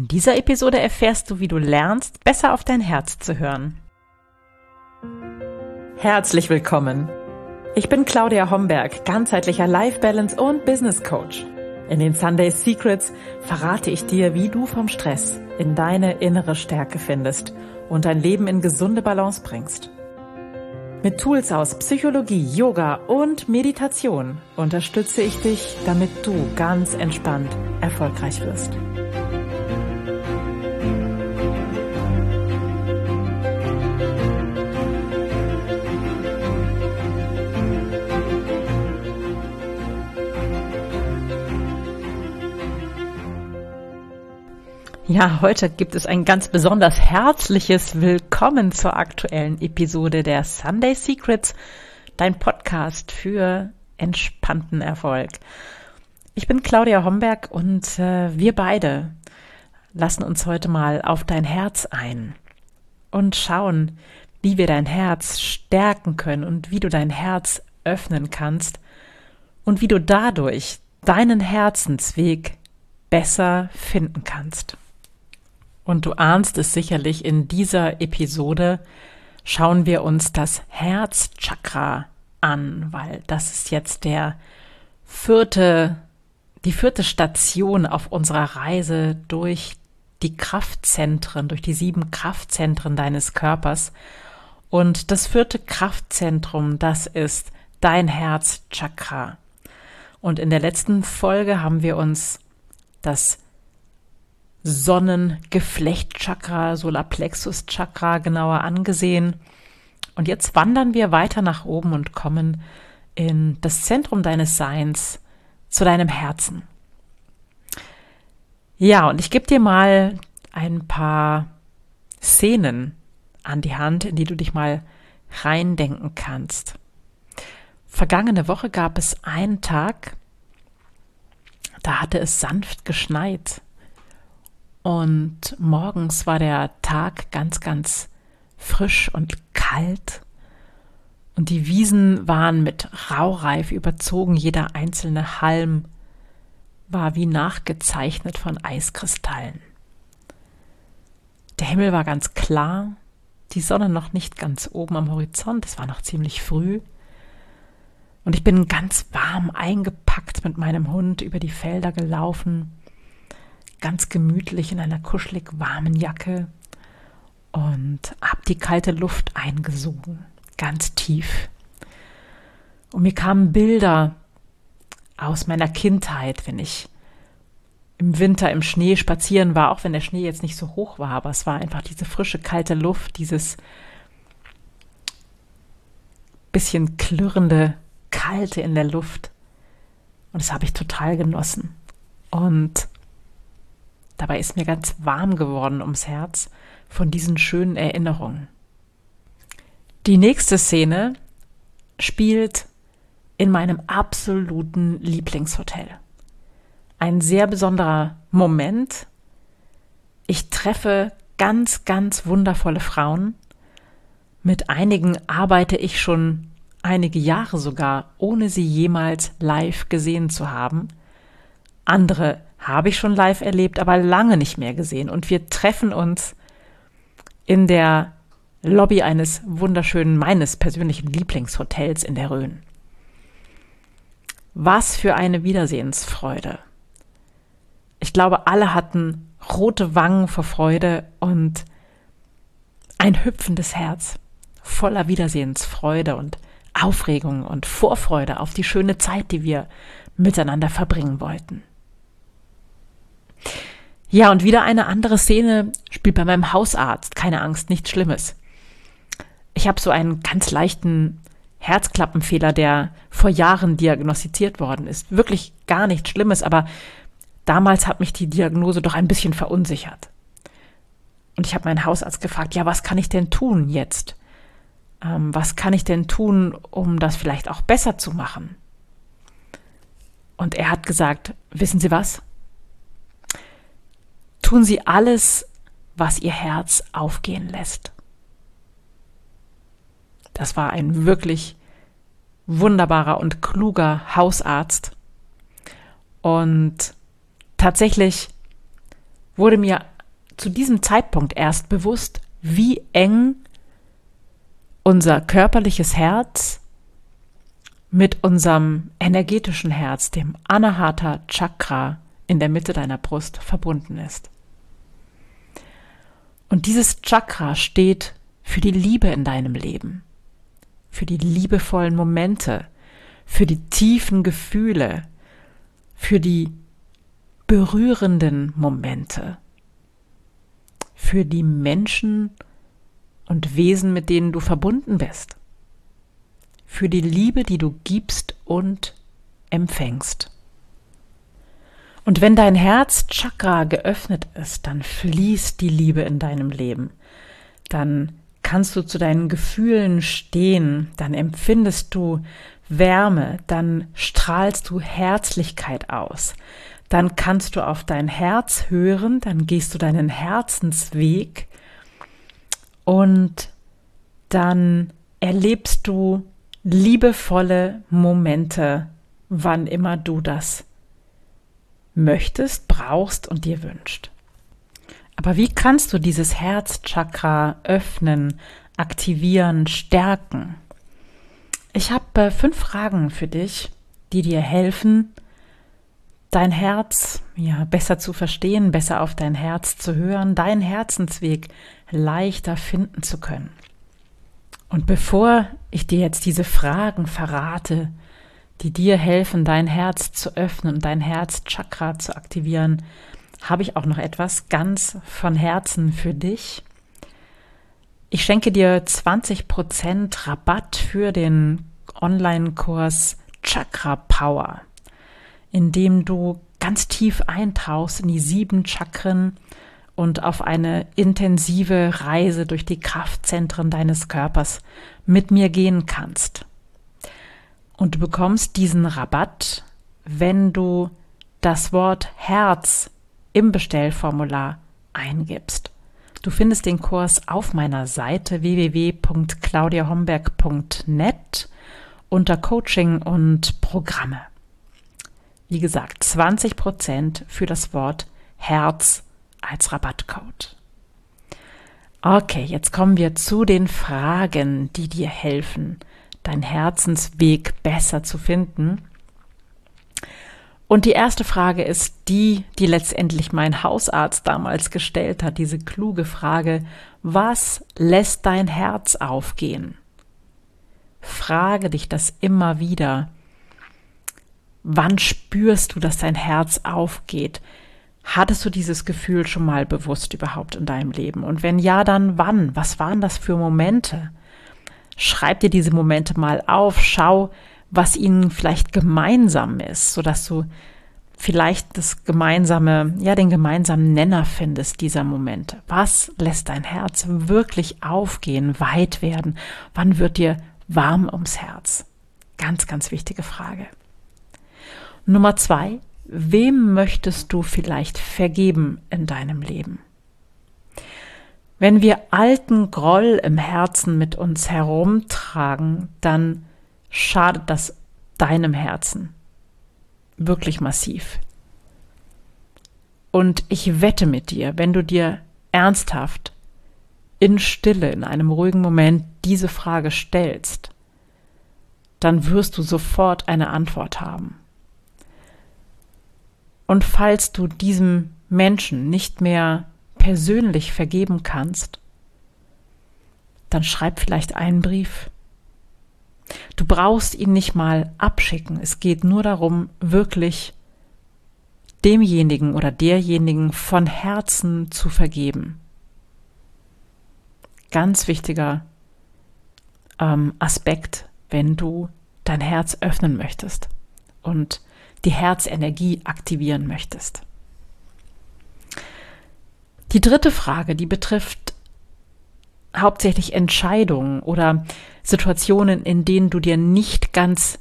In dieser Episode erfährst du, wie du lernst, besser auf dein Herz zu hören. Herzlich willkommen. Ich bin Claudia Homberg, ganzheitlicher Life Balance und Business Coach. In den Sunday Secrets verrate ich dir, wie du vom Stress in deine innere Stärke findest und dein Leben in gesunde Balance bringst. Mit Tools aus Psychologie, Yoga und Meditation unterstütze ich dich, damit du ganz entspannt erfolgreich wirst. Ja, heute gibt es ein ganz besonders herzliches Willkommen zur aktuellen Episode der Sunday Secrets, dein Podcast für entspannten Erfolg. Ich bin Claudia Homberg und äh, wir beide lassen uns heute mal auf dein Herz ein und schauen, wie wir dein Herz stärken können und wie du dein Herz öffnen kannst und wie du dadurch deinen Herzensweg besser finden kannst. Und du ahnst es sicherlich, in dieser Episode schauen wir uns das Herzchakra an, weil das ist jetzt der vierte, die vierte Station auf unserer Reise durch die Kraftzentren, durch die sieben Kraftzentren deines Körpers. Und das vierte Kraftzentrum, das ist dein Herzchakra. Und in der letzten Folge haben wir uns das Sonnengeflechtchakra, Solarplexus-Chakra genauer angesehen. Und jetzt wandern wir weiter nach oben und kommen in das Zentrum deines Seins, zu deinem Herzen. Ja, und ich gebe dir mal ein paar Szenen an die Hand, in die du dich mal reindenken kannst. Vergangene Woche gab es einen Tag, da hatte es sanft geschneit. Und morgens war der Tag ganz, ganz frisch und kalt. Und die Wiesen waren mit Raureif überzogen. Jeder einzelne Halm war wie nachgezeichnet von Eiskristallen. Der Himmel war ganz klar, die Sonne noch nicht ganz oben am Horizont, es war noch ziemlich früh. Und ich bin ganz warm eingepackt mit meinem Hund über die Felder gelaufen ganz gemütlich in einer kuschelig warmen Jacke und habe die kalte Luft eingesogen, ganz tief. Und mir kamen Bilder aus meiner Kindheit, wenn ich im Winter im Schnee spazieren war, auch wenn der Schnee jetzt nicht so hoch war, aber es war einfach diese frische, kalte Luft, dieses bisschen klirrende, kalte in der Luft. Und das habe ich total genossen. Und Dabei ist mir ganz warm geworden ums Herz von diesen schönen Erinnerungen. Die nächste Szene spielt in meinem absoluten Lieblingshotel. Ein sehr besonderer Moment. Ich treffe ganz, ganz wundervolle Frauen. Mit einigen arbeite ich schon einige Jahre sogar, ohne sie jemals live gesehen zu haben. Andere habe ich schon live erlebt, aber lange nicht mehr gesehen. Und wir treffen uns in der Lobby eines wunderschönen, meines persönlichen Lieblingshotels in der Rhön. Was für eine Wiedersehensfreude. Ich glaube, alle hatten rote Wangen vor Freude und ein hüpfendes Herz voller Wiedersehensfreude und Aufregung und Vorfreude auf die schöne Zeit, die wir miteinander verbringen wollten. Ja, und wieder eine andere Szene spielt bei meinem Hausarzt. Keine Angst, nichts Schlimmes. Ich habe so einen ganz leichten Herzklappenfehler, der vor Jahren diagnostiziert worden ist. Wirklich gar nichts Schlimmes, aber damals hat mich die Diagnose doch ein bisschen verunsichert. Und ich habe meinen Hausarzt gefragt, ja, was kann ich denn tun jetzt? Ähm, was kann ich denn tun, um das vielleicht auch besser zu machen? Und er hat gesagt, wissen Sie was? Tun sie alles, was ihr Herz aufgehen lässt. Das war ein wirklich wunderbarer und kluger Hausarzt. Und tatsächlich wurde mir zu diesem Zeitpunkt erst bewusst, wie eng unser körperliches Herz mit unserem energetischen Herz, dem Anahata Chakra in der Mitte deiner Brust verbunden ist. Und dieses Chakra steht für die Liebe in deinem Leben, für die liebevollen Momente, für die tiefen Gefühle, für die berührenden Momente, für die Menschen und Wesen, mit denen du verbunden bist, für die Liebe, die du gibst und empfängst. Und wenn dein Herzchakra geöffnet ist, dann fließt die Liebe in deinem Leben. Dann kannst du zu deinen Gefühlen stehen, dann empfindest du Wärme, dann strahlst du Herzlichkeit aus. Dann kannst du auf dein Herz hören, dann gehst du deinen Herzensweg und dann erlebst du liebevolle Momente, wann immer du das möchtest, brauchst und dir wünscht. Aber wie kannst du dieses Herzchakra öffnen, aktivieren, stärken? Ich habe äh, fünf Fragen für dich, die dir helfen, dein Herz ja besser zu verstehen, besser auf dein Herz zu hören, deinen Herzensweg leichter finden zu können. Und bevor ich dir jetzt diese Fragen verrate, die dir helfen, dein Herz zu öffnen und dein Herzchakra zu aktivieren, habe ich auch noch etwas ganz von Herzen für dich. Ich schenke dir 20% Rabatt für den Online-Kurs Chakra Power, in dem du ganz tief eintauchst in die sieben Chakren und auf eine intensive Reise durch die Kraftzentren deines Körpers mit mir gehen kannst. Und du bekommst diesen Rabatt, wenn du das Wort Herz im Bestellformular eingibst. Du findest den Kurs auf meiner Seite www.claudiahomberg.net unter Coaching und Programme. Wie gesagt, 20 Prozent für das Wort Herz als Rabattcode. Okay, jetzt kommen wir zu den Fragen, die dir helfen, deinen Herzensweg besser zu finden. Und die erste Frage ist die, die letztendlich mein Hausarzt damals gestellt hat, diese kluge Frage, was lässt dein Herz aufgehen? Frage dich das immer wieder. Wann spürst du, dass dein Herz aufgeht? Hattest du dieses Gefühl schon mal bewusst überhaupt in deinem Leben? Und wenn ja, dann wann? Was waren das für Momente? Schreib dir diese Momente mal auf, schau, was ihnen vielleicht gemeinsam ist, sodass du vielleicht das gemeinsame, ja, den gemeinsamen Nenner findest dieser Momente. Was lässt dein Herz wirklich aufgehen, weit werden? Wann wird dir warm ums Herz? Ganz, ganz wichtige Frage. Nummer zwei, wem möchtest du vielleicht vergeben in deinem Leben? Wenn wir alten Groll im Herzen mit uns herumtragen, dann schadet das deinem Herzen wirklich massiv. Und ich wette mit dir, wenn du dir ernsthaft in Stille, in einem ruhigen Moment diese Frage stellst, dann wirst du sofort eine Antwort haben. Und falls du diesem Menschen nicht mehr persönlich vergeben kannst, dann schreib vielleicht einen Brief. Du brauchst ihn nicht mal abschicken. Es geht nur darum, wirklich demjenigen oder derjenigen von Herzen zu vergeben. Ganz wichtiger ähm, Aspekt, wenn du dein Herz öffnen möchtest und die Herzenergie aktivieren möchtest. Die dritte Frage, die betrifft hauptsächlich Entscheidungen oder Situationen, in denen du dir nicht ganz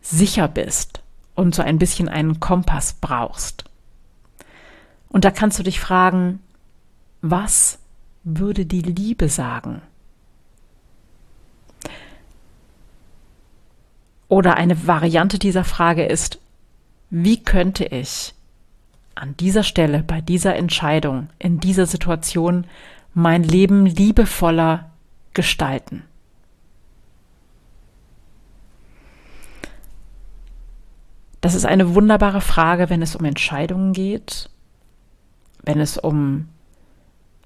sicher bist und so ein bisschen einen Kompass brauchst. Und da kannst du dich fragen, was würde die Liebe sagen? Oder eine Variante dieser Frage ist, wie könnte ich an dieser Stelle, bei dieser Entscheidung, in dieser Situation mein Leben liebevoller gestalten? Das ist eine wunderbare Frage, wenn es um Entscheidungen geht, wenn es um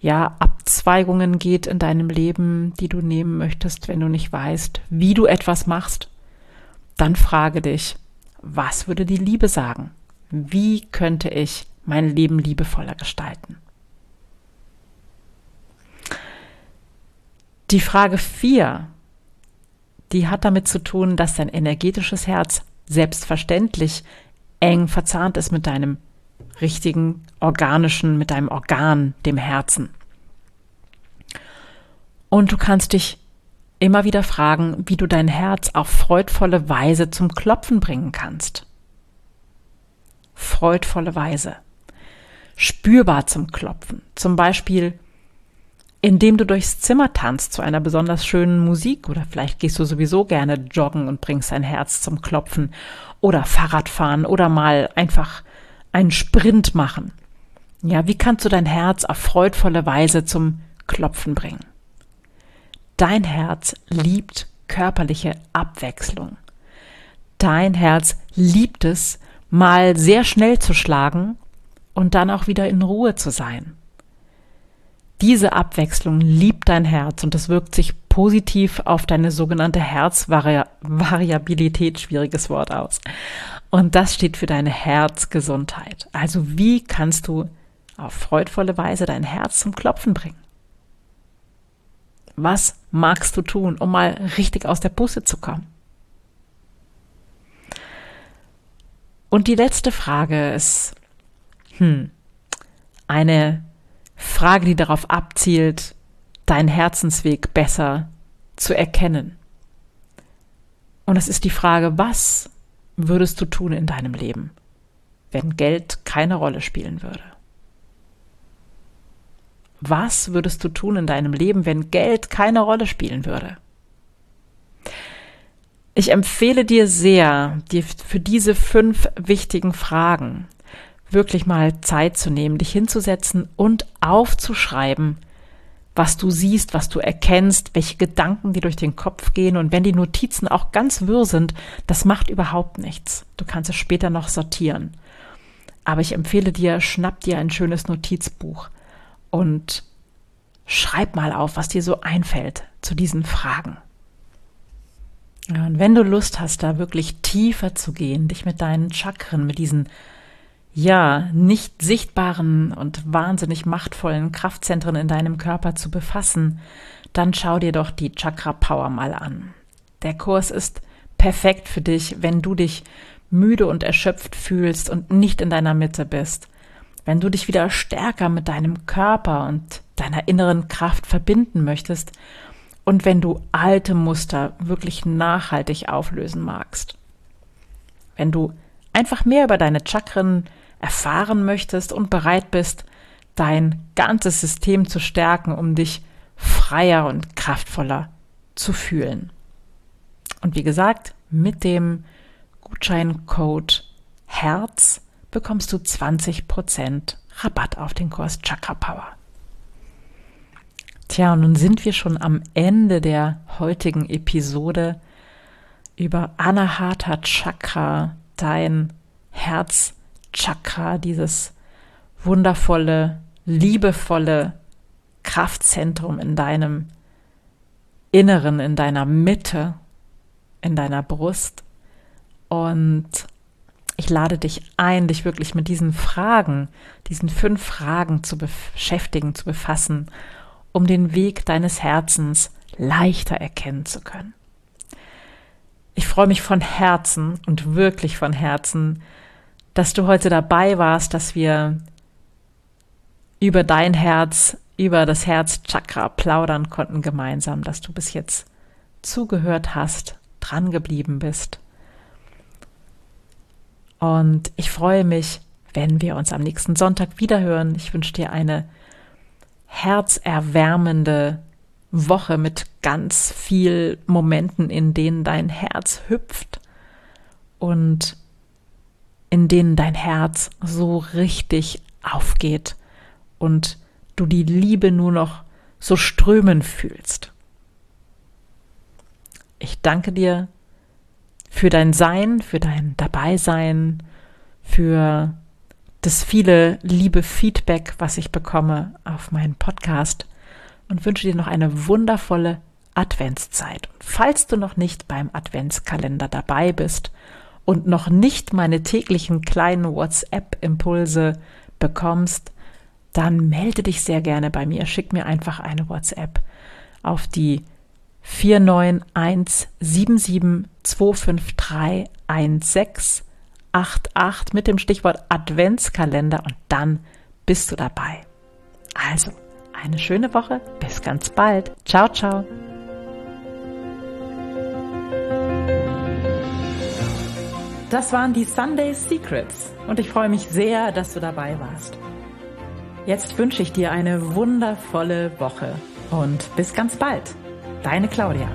ja, Abzweigungen geht in deinem Leben, die du nehmen möchtest, wenn du nicht weißt, wie du etwas machst, dann frage dich, was würde die Liebe sagen? Wie könnte ich mein Leben liebevoller gestalten? Die Frage 4, die hat damit zu tun, dass dein energetisches Herz selbstverständlich eng verzahnt ist mit deinem richtigen organischen, mit deinem Organ, dem Herzen. Und du kannst dich immer wieder fragen, wie du dein Herz auf freudvolle Weise zum Klopfen bringen kannst. Freudvolle Weise. Spürbar zum Klopfen. Zum Beispiel, indem du durchs Zimmer tanzt zu einer besonders schönen Musik oder vielleicht gehst du sowieso gerne joggen und bringst dein Herz zum Klopfen oder Fahrrad fahren oder mal einfach einen Sprint machen. Ja, wie kannst du dein Herz auf freudvolle Weise zum Klopfen bringen? Dein Herz liebt körperliche Abwechslung. Dein Herz liebt es, mal sehr schnell zu schlagen und dann auch wieder in Ruhe zu sein. Diese Abwechslung liebt dein Herz und es wirkt sich positiv auf deine sogenannte Herzvariabilität, schwieriges Wort aus. Und das steht für deine Herzgesundheit. Also wie kannst du auf freudvolle Weise dein Herz zum Klopfen bringen? Was magst du tun, um mal richtig aus der Puste zu kommen? Und die letzte Frage ist, hm, eine Frage, die darauf abzielt, deinen Herzensweg besser zu erkennen. Und es ist die Frage, was würdest du tun in deinem Leben, wenn Geld keine Rolle spielen würde? Was würdest du tun in deinem Leben, wenn Geld keine Rolle spielen würde? Ich empfehle dir sehr, dir für diese fünf wichtigen Fragen wirklich mal Zeit zu nehmen, dich hinzusetzen und aufzuschreiben, was du siehst, was du erkennst, welche Gedanken dir durch den Kopf gehen. Und wenn die Notizen auch ganz wirr sind, das macht überhaupt nichts. Du kannst es später noch sortieren. Aber ich empfehle dir, schnapp dir ein schönes Notizbuch und schreib mal auf, was dir so einfällt zu diesen Fragen. Ja, und wenn du Lust hast, da wirklich tiefer zu gehen, dich mit deinen Chakren, mit diesen ja, nicht sichtbaren und wahnsinnig machtvollen Kraftzentren in deinem Körper zu befassen, dann schau dir doch die Chakra Power mal an. Der Kurs ist perfekt für dich, wenn du dich müde und erschöpft fühlst und nicht in deiner Mitte bist wenn du dich wieder stärker mit deinem Körper und deiner inneren Kraft verbinden möchtest und wenn du alte Muster wirklich nachhaltig auflösen magst. Wenn du einfach mehr über deine Chakren erfahren möchtest und bereit bist, dein ganzes System zu stärken, um dich freier und kraftvoller zu fühlen. Und wie gesagt, mit dem Gutscheincode Herz bekommst du 20% Rabatt auf den Kurs Chakra Power. Tja, und nun sind wir schon am Ende der heutigen Episode über Anahata Chakra, dein Herzchakra, dieses wundervolle, liebevolle Kraftzentrum in deinem Inneren, in deiner Mitte, in deiner Brust. Und ich lade dich ein, dich wirklich mit diesen Fragen, diesen fünf Fragen zu beschäftigen, zu befassen, um den Weg deines Herzens leichter erkennen zu können. Ich freue mich von Herzen und wirklich von Herzen, dass du heute dabei warst, dass wir über dein Herz, über das Herzchakra plaudern konnten gemeinsam, dass du bis jetzt zugehört hast, dran geblieben bist und ich freue mich, wenn wir uns am nächsten Sonntag wiederhören. Ich wünsche dir eine herzerwärmende Woche mit ganz viel Momenten, in denen dein Herz hüpft und in denen dein Herz so richtig aufgeht und du die Liebe nur noch so strömen fühlst. Ich danke dir für dein Sein, für dein Dabeisein, für das viele liebe Feedback, was ich bekomme auf meinen Podcast und wünsche dir noch eine wundervolle Adventszeit. Und falls du noch nicht beim Adventskalender dabei bist und noch nicht meine täglichen kleinen WhatsApp-Impulse bekommst, dann melde dich sehr gerne bei mir. Schick mir einfach eine WhatsApp auf die 49172531688 mit dem Stichwort Adventskalender und dann bist du dabei. Also, eine schöne Woche. Bis ganz bald. Ciao, ciao. Das waren die Sunday Secrets und ich freue mich sehr, dass du dabei warst. Jetzt wünsche ich dir eine wundervolle Woche und bis ganz bald. Deine Claudia.